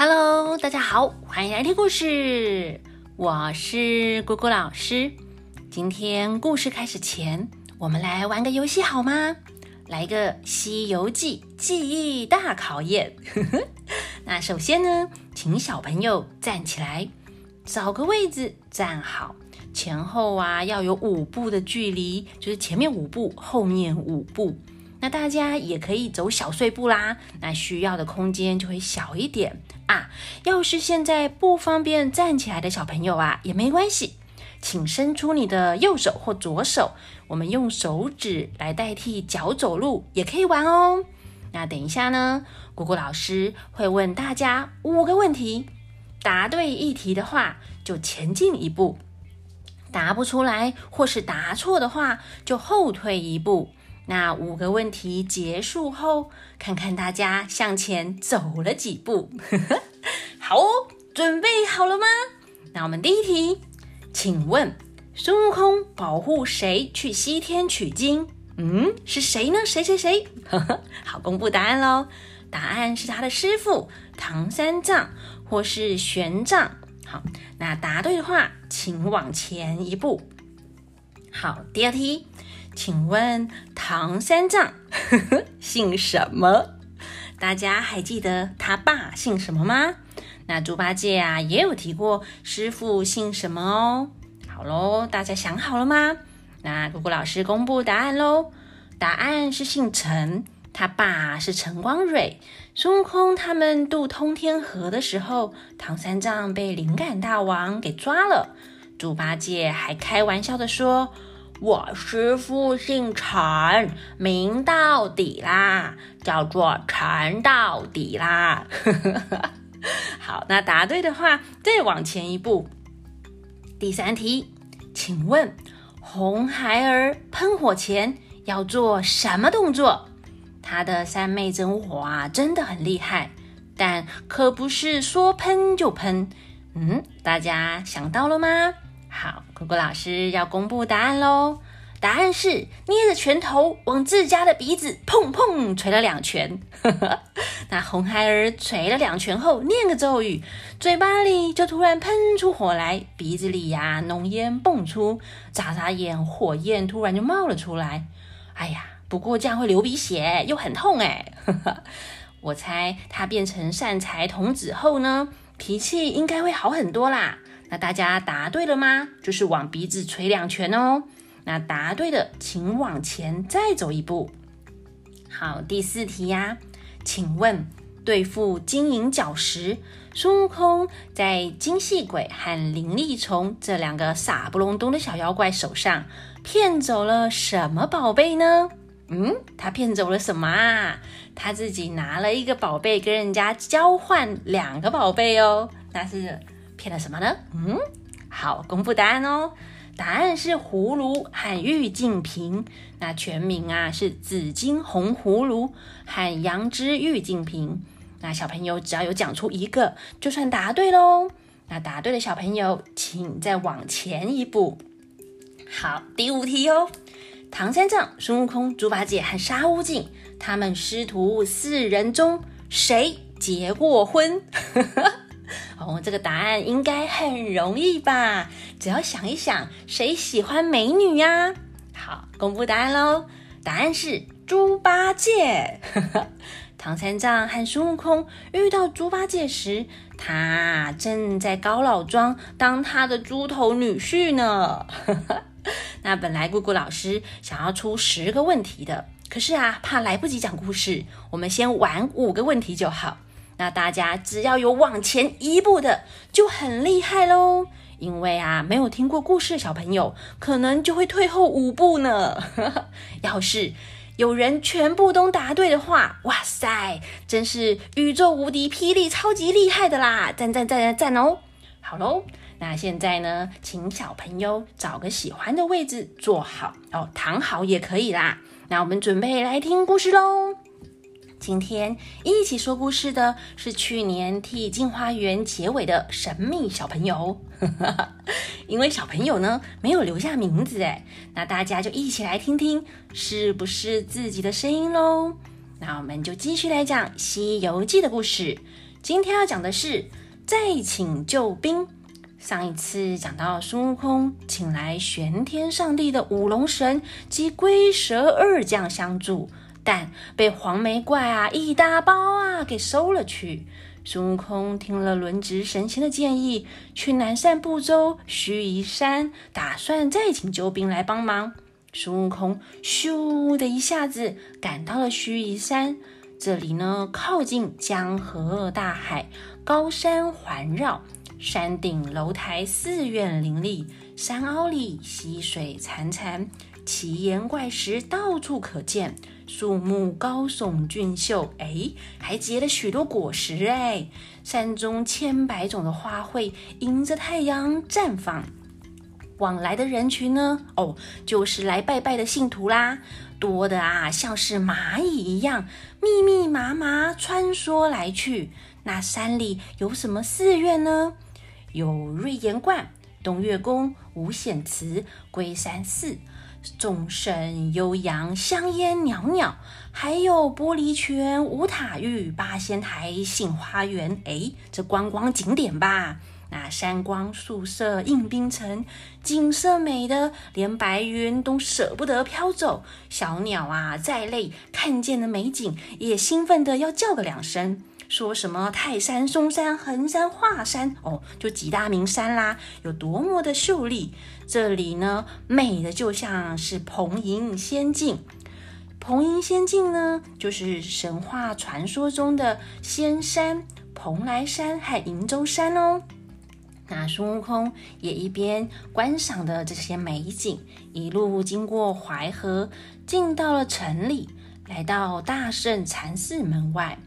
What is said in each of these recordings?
Hello，大家好，欢迎来听故事。我是姑姑老师。今天故事开始前，我们来玩个游戏好吗？来一个《西游记》记忆大考验。那首先呢，请小朋友站起来，找个位置站好，前后啊要有五步的距离，就是前面五步，后面五步。那大家也可以走小碎步啦，那需要的空间就会小一点啊。要是现在不方便站起来的小朋友啊，也没关系，请伸出你的右手或左手，我们用手指来代替脚走路也可以玩哦。那等一下呢，果果老师会问大家五个问题，答对一题的话就前进一步，答不出来或是答错的话就后退一步。那五个问题结束后，看看大家向前走了几步。好哦，准备好了吗？那我们第一题，请问孙悟空保护谁去西天取经？嗯，是谁呢？谁谁谁？好，公布答案喽。答案是他的师傅唐三藏或是玄奘。好，那答对的话，请往前一步。好，第二题。请问唐三藏 姓什么？大家还记得他爸姓什么吗？那猪八戒啊也有提过师傅姓什么哦。好喽，大家想好了吗？那姑姑老师公布答案喽。答案是姓陈，他爸是陈光蕊。孙悟空他们渡通天河的时候，唐三藏被灵感大王给抓了。猪八戒还开玩笑的说。我师父姓陈，名到底啦，叫做陈到底啦。好，那答对的话，再往前一步。第三题，请问红孩儿喷火前要做什么动作？他的三昧真火啊，真的很厉害，但可不是说喷就喷。嗯，大家想到了吗？好，果果老师要公布答案喽。答案是捏着拳头往自家的鼻子砰砰捶了两拳。那红孩儿捶了两拳后，念个咒语，嘴巴里就突然喷出火来，鼻子里呀浓烟蹦出，眨眨眼火焰突然就冒了出来。哎呀，不过这样会流鼻血，又很痛哎。我猜他变成善财童子后呢，脾气应该会好很多啦。那大家答对了吗？就是往鼻子捶两拳哦。那答对的，请往前再走一步。好，第四题呀，请问对付金银角石，孙悟空在金细鬼和灵力虫这两个傻不隆咚的小妖怪手上骗走了什么宝贝呢？嗯，他骗走了什么啊？他自己拿了一个宝贝跟人家交换两个宝贝哦，那是骗了什么呢？嗯，好，公布答案哦。答案是葫芦和玉净瓶，那全名啊是紫金红葫芦和杨枝玉净瓶。那小朋友只要有讲出一个，就算答对喽。那答对的小朋友，请再往前一步。好，第五题哦。唐三藏、孙悟空、猪八戒和沙悟净，他们师徒四人中，谁结过婚？哦，这个答案应该很容易吧？只要想一想，谁喜欢美女呀？好，公布答案喽！答案是猪八戒。唐三藏和孙悟空遇到猪八戒时，他正在高老庄当他的猪头女婿呢。那本来姑姑老师想要出十个问题的，可是啊，怕来不及讲故事，我们先玩五个问题就好。那大家只要有往前一步的，就很厉害喽。因为啊，没有听过故事的小朋友，可能就会退后五步呢。要是有人全部都答对的话，哇塞，真是宇宙无敌、霹雳超级厉害的啦！赞赞赞赞赞哦！好喽，那现在呢，请小朋友找个喜欢的位置坐好哦，躺好也可以啦。那我们准备来听故事喽。今天一起说故事的是去年替进花园结尾的神秘小朋友，因为小朋友呢没有留下名字哎，那大家就一起来听听是不是自己的声音喽。那我们就继续来讲《西游记》的故事，今天要讲的是再请救兵。上一次讲到孙悟空请来玄天上帝的五龙神及龟蛇二将相助，但被黄眉怪啊一大包啊给收了去。孙悟空听了轮值神仙的建议，去南赡部洲须弥山，打算再请救兵来帮忙。孙悟空咻的一下子赶到了须弥山，这里呢靠近江河大海，高山环绕，山顶楼台寺院林立，山凹里溪水潺潺，奇岩怪石到处可见。树木高耸俊秀，哎，还结了许多果实，哎，山中千百种的花卉迎着太阳绽放。往来的人群呢，哦，就是来拜拜的信徒啦，多的啊，像是蚂蚁一样，密密麻麻穿梭来去。那山里有什么寺院呢？有瑞岩观、东岳宫、五显祠、龟山寺。众生悠扬，香烟袅袅，还有玻璃泉、五塔峪、八仙台、杏花园。哎，这观光景点吧？那山光素色映冰城，景色美的连白云都舍不得飘走。小鸟啊，再累看见了美景，也兴奋的要叫个两声。说什么泰山、嵩山、衡山、华山哦，就几大名山啦，有多么的秀丽。这里呢，美的就像是蓬瀛仙境。蓬瀛仙境呢，就是神话传说中的仙山蓬莱山和瀛洲山哦。那孙悟空也一边观赏的这些美景，一路经过淮河，进到了城里，来到大圣禅寺门外。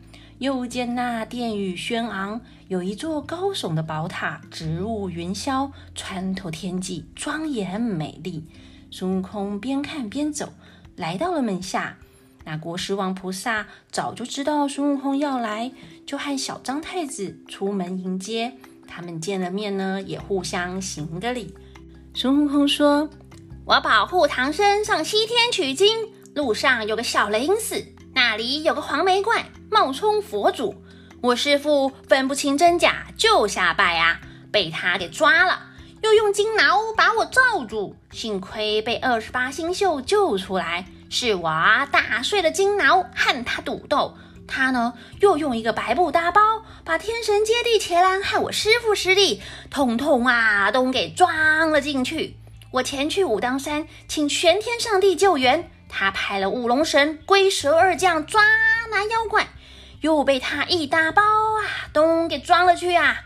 又见那殿宇轩昂，有一座高耸的宝塔，直入云霄，穿透天际，庄严美丽。孙悟空边看边走，来到了门下。那国师王菩萨早就知道孙悟空要来，就和小张太子出门迎接。他们见了面呢，也互相行个礼。孙悟空说：“我保护唐僧上西天取经，路上有个小雷音寺，那里有个黄眉怪。”冒充佛祖，我师父分不清真假就下拜啊，被他给抓了，又用金挠把我罩住，幸亏被二十八星宿救出来，是我打碎了金挠和他赌斗，他呢又用一个白布大包把天神接地伽蓝害我师父师弟统统啊都给装了进去。我前去武当山请玄天上帝救援，他派了五龙神、龟蛇二将抓拿妖怪。又被他一大包啊，都给装了去啊！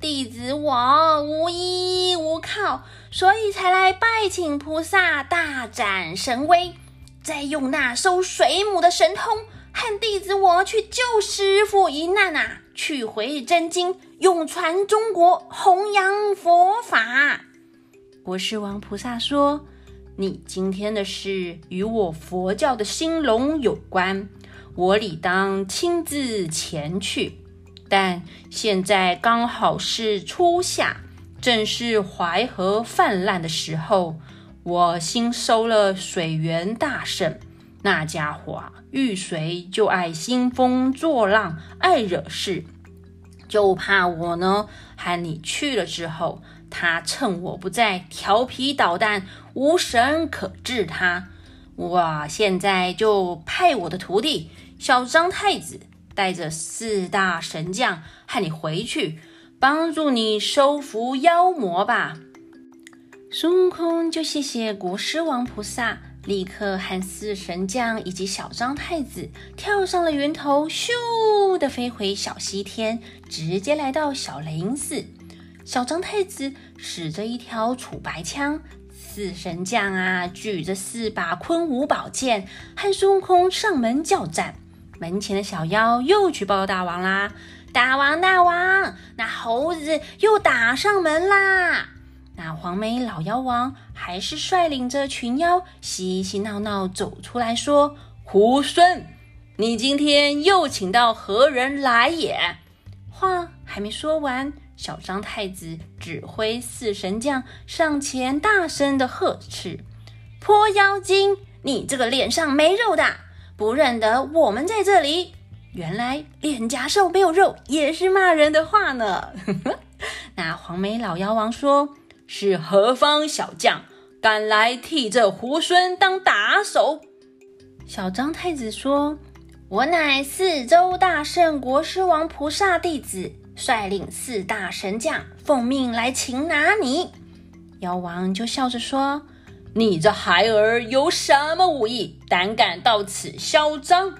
弟子我无依无靠，所以才来拜请菩萨大展神威，再用那收水母的神通，和弟子我去救师傅一难啊，取回真经，永传中国，弘扬佛法。国师王菩萨说：“你今天的事与我佛教的兴隆有关。”我理当亲自前去，但现在刚好是初夏，正是淮河泛滥的时候。我新收了水源大圣，那家伙啊，遇水就爱兴风作浪，爱惹事，就怕我呢喊你去了之后，他趁我不在调皮捣蛋，无神可治他。我现在就派我的徒弟。小张太子带着四大神将和你回去，帮助你收服妖魔吧。孙悟空就谢谢国师王菩萨，立刻和四神将以及小张太子跳上了云头，咻的飞回小西天，直接来到小雷音寺。小张太子使着一条楚白枪，四神将啊举着四把昆吾宝剑，和孙悟空上门叫战。门前的小妖又去报大王啦！大王，大王，那猴子又打上门啦！那黄眉老妖王还是率领着群妖嬉嬉闹闹走出来说：“猢狲，你今天又请到何人来也？”话还没说完，小张太子指挥四神将上前大声的呵斥：“泼妖精，你这个脸上没肉的！”不认得我们在这里，原来脸颊上没有肉也是骂人的话呢。那黄眉老妖王说：“是何方小将，敢来替这猢狲当打手？”小张太子说：“我乃四周大圣国师王菩萨弟子，率领四大神将，奉命来擒拿你。”妖王就笑着说：“你这孩儿有什么武艺，胆敢到此嚣张？”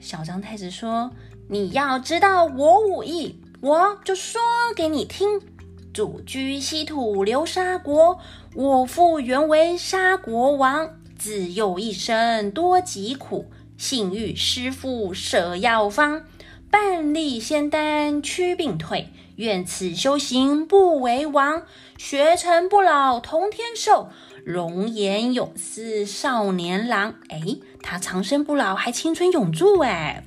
小张太子说：“你要知道我武艺。”我就说给你听，祖居西土流沙国，我父原为沙国王，自幼一生多疾苦，幸遇师父舍药方，半粒仙丹驱病退，愿此修行不为王，学成不老同天寿，容颜永似少年郎。哎，他长生不老，还青春永驻哎，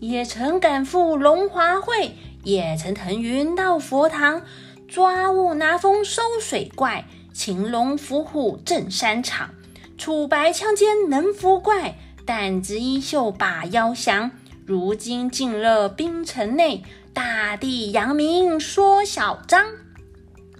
也曾赶赴龙华会。也曾腾云到佛堂，抓雾拿风收水怪，擒龙伏虎镇山场，楚白枪尖能伏怪，胆子衣袖把妖降。如今进了冰城内，大地扬名说小张。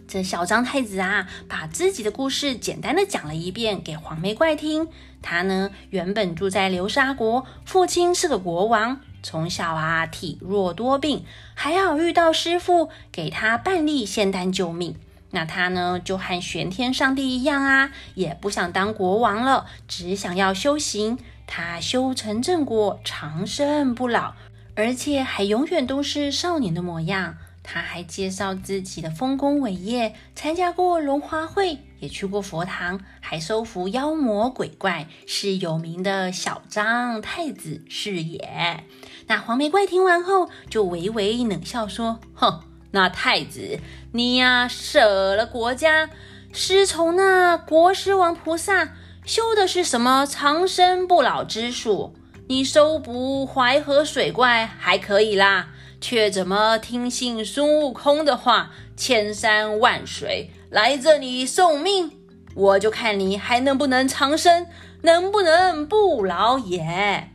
这小张太子啊，把自己的故事简单的讲了一遍给黄眉怪听。他呢，原本住在流沙国，父亲是个国王。从小啊，体弱多病，还好遇到师傅给他半粒仙丹救命。那他呢，就和玄天上帝一样啊，也不想当国王了，只想要修行。他修成正果，长生不老，而且还永远都是少年的模样。他还介绍自己的丰功伟业，参加过龙华会，也去过佛堂，还收服妖魔鬼怪，是有名的小张太子是也。那黄眉怪听完后，就微微冷笑说：“哼，那太子你呀，舍了国家，师从那国师王菩萨，修的是什么长生不老之术？你收捕淮河水怪还可以啦。”却怎么听信孙悟空的话，千山万水来这里送命？我就看你还能不能长生，能不能不老也！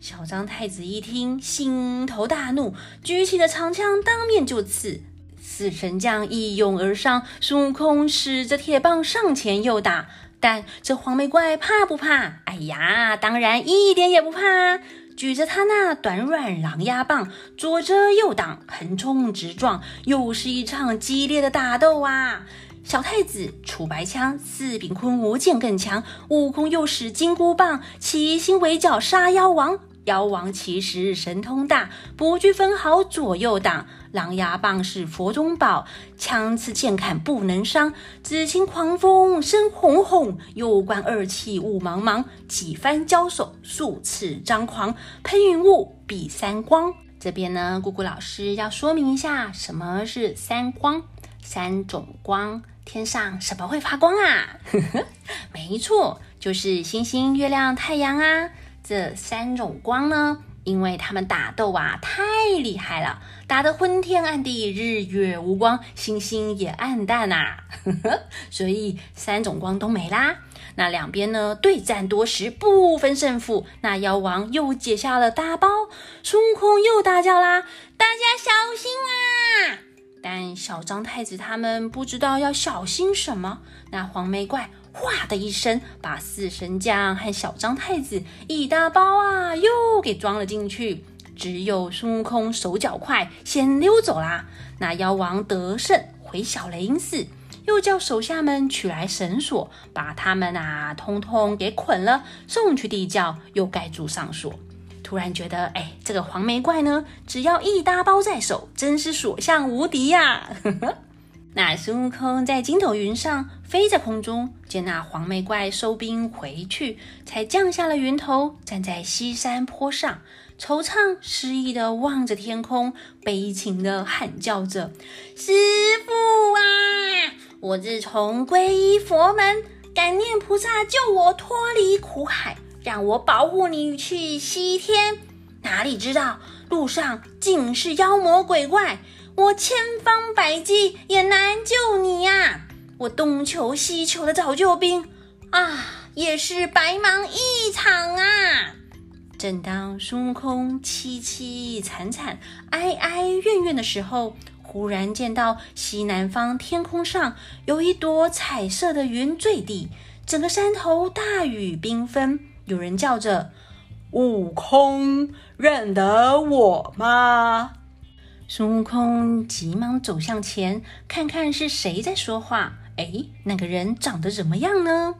小张太子一听，心头大怒，举起了长枪，当面就刺。四神将一拥而上，孙悟空使着铁棒上前又打，但这黄眉怪怕不怕？哎呀，当然一点也不怕。举着他那短软狼牙棒，左遮右挡，横冲直撞，又是一场激烈的打斗啊！小太子楚白枪，四柄昆吾剑更强，悟空又使金箍棒，齐心围剿杀妖王。妖王其实神通大，不惧分毫左右挡。狼牙棒是佛中宝，枪刺剑砍不能伤。紫青狂风声轰轰，右关二气雾茫茫。几番交手，数次张狂，喷云雾比三光。这边呢，姑姑老师要说明一下，什么是三光？三种光，天上什么会发光啊？没错，就是星星、月亮、太阳啊。这三种光呢，因为他们打斗啊太厉害了，打得昏天暗地，日月无光，星星也暗淡呐，所以三种光都没啦。那两边呢对战多时，不分胜负。那妖王又解下了大包，孙悟空又大叫啦：“大家小心啊！”但小张太子他们不知道要小心什么。那黄眉怪。哗的一声，把四神将和小张太子一大包啊，又给装了进去。只有孙悟空手脚快，先溜走啦。那妖王得胜回小雷音寺，又叫手下们取来绳索，把他们啊通通给捆了，送去地窖，又盖住上锁。突然觉得，哎，这个黄眉怪呢，只要一大包在手，真是所向无敌呀！那孙悟空在筋斗云上飞在空中，见那黄眉怪收兵回去，才降下了云头，站在西山坡上，惆怅失意的望着天空，悲情的喊叫着：“师傅啊，我自从皈依佛门，感念菩萨救我脱离苦海，让我保护你去西天，哪里知道路上尽是妖魔鬼怪。”我千方百计也难救你呀！我东求西求的找救兵啊，也是白忙一场啊！正当孙悟空凄凄惨惨、哀哀怨怨的时候，忽然见到西南方天空上有一朵彩色的云坠地，整个山头大雨缤纷。有人叫着：“悟空，认得我吗？”孙悟空急忙走向前，看看是谁在说话。哎，那个人长得怎么样呢？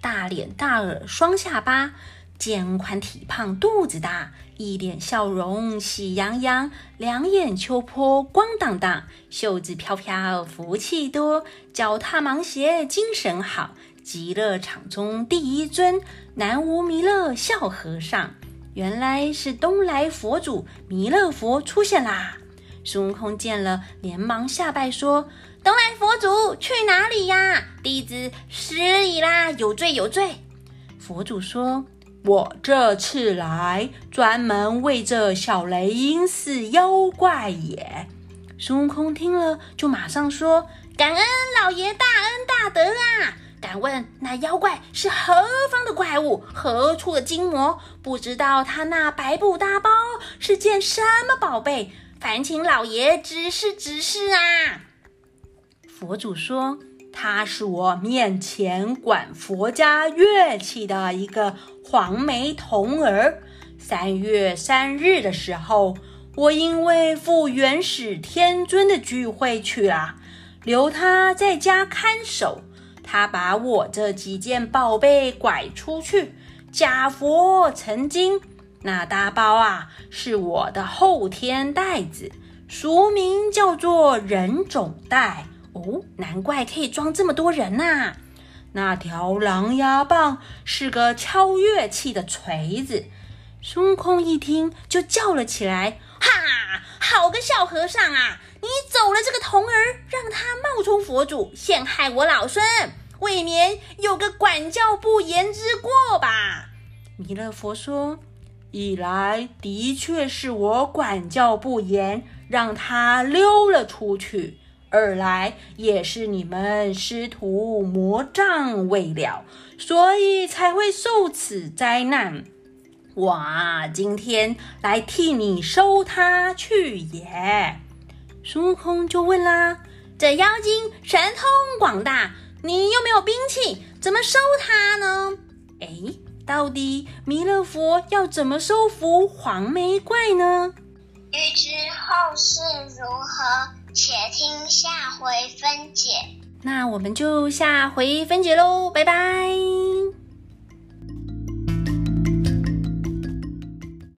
大脸大耳双下巴，肩宽体胖肚子大，一脸笑容喜洋洋，两眼秋波光荡荡，袖子飘飘福气多，脚踏芒鞋精神好，极乐场中第一尊南无弥勒笑和尚，原来是东来佛祖弥勒佛出现啦！孙悟空见了，连忙下拜说。东来佛祖去哪里呀？弟子失礼啦，有罪有罪。佛祖说：“我这次来，专门为这小雷音寺妖怪也。”孙悟空听了，就马上说：“感恩老爷大恩大德啊！敢问那妖怪是何方的怪物？何处的精魔？不知道他那白布大包是件什么宝贝？烦请老爷指示指示啊！”佛祖说：“他是我面前管佛家乐器的一个黄眉童儿。三月三日的时候，我因为赴元始天尊的聚会去了，留他在家看守。他把我这几件宝贝拐出去，假佛成精。那大包啊，是我的后天袋子，俗名叫做人种袋。”哦，难怪可以装这么多人呐！那条狼牙棒是个敲乐器的锤子。孙悟空一听就叫了起来：“哈，好个小和尚啊！你走了这个童儿，让他冒充佛祖陷害我老孙，未免有个管教不严之过吧？”弥勒佛说：“一来的确是我管教不严，让他溜了出去。”二来也是你们师徒魔障未了，所以才会受此灾难。我今天来替你收他去也。孙悟空就问啦：“这妖精神通广大，你又没有兵器，怎么收他呢？”哎，到底弥勒佛要怎么收服黄眉怪呢？欲知后事如何？且听下回分解。那我们就下回分解喽，拜拜。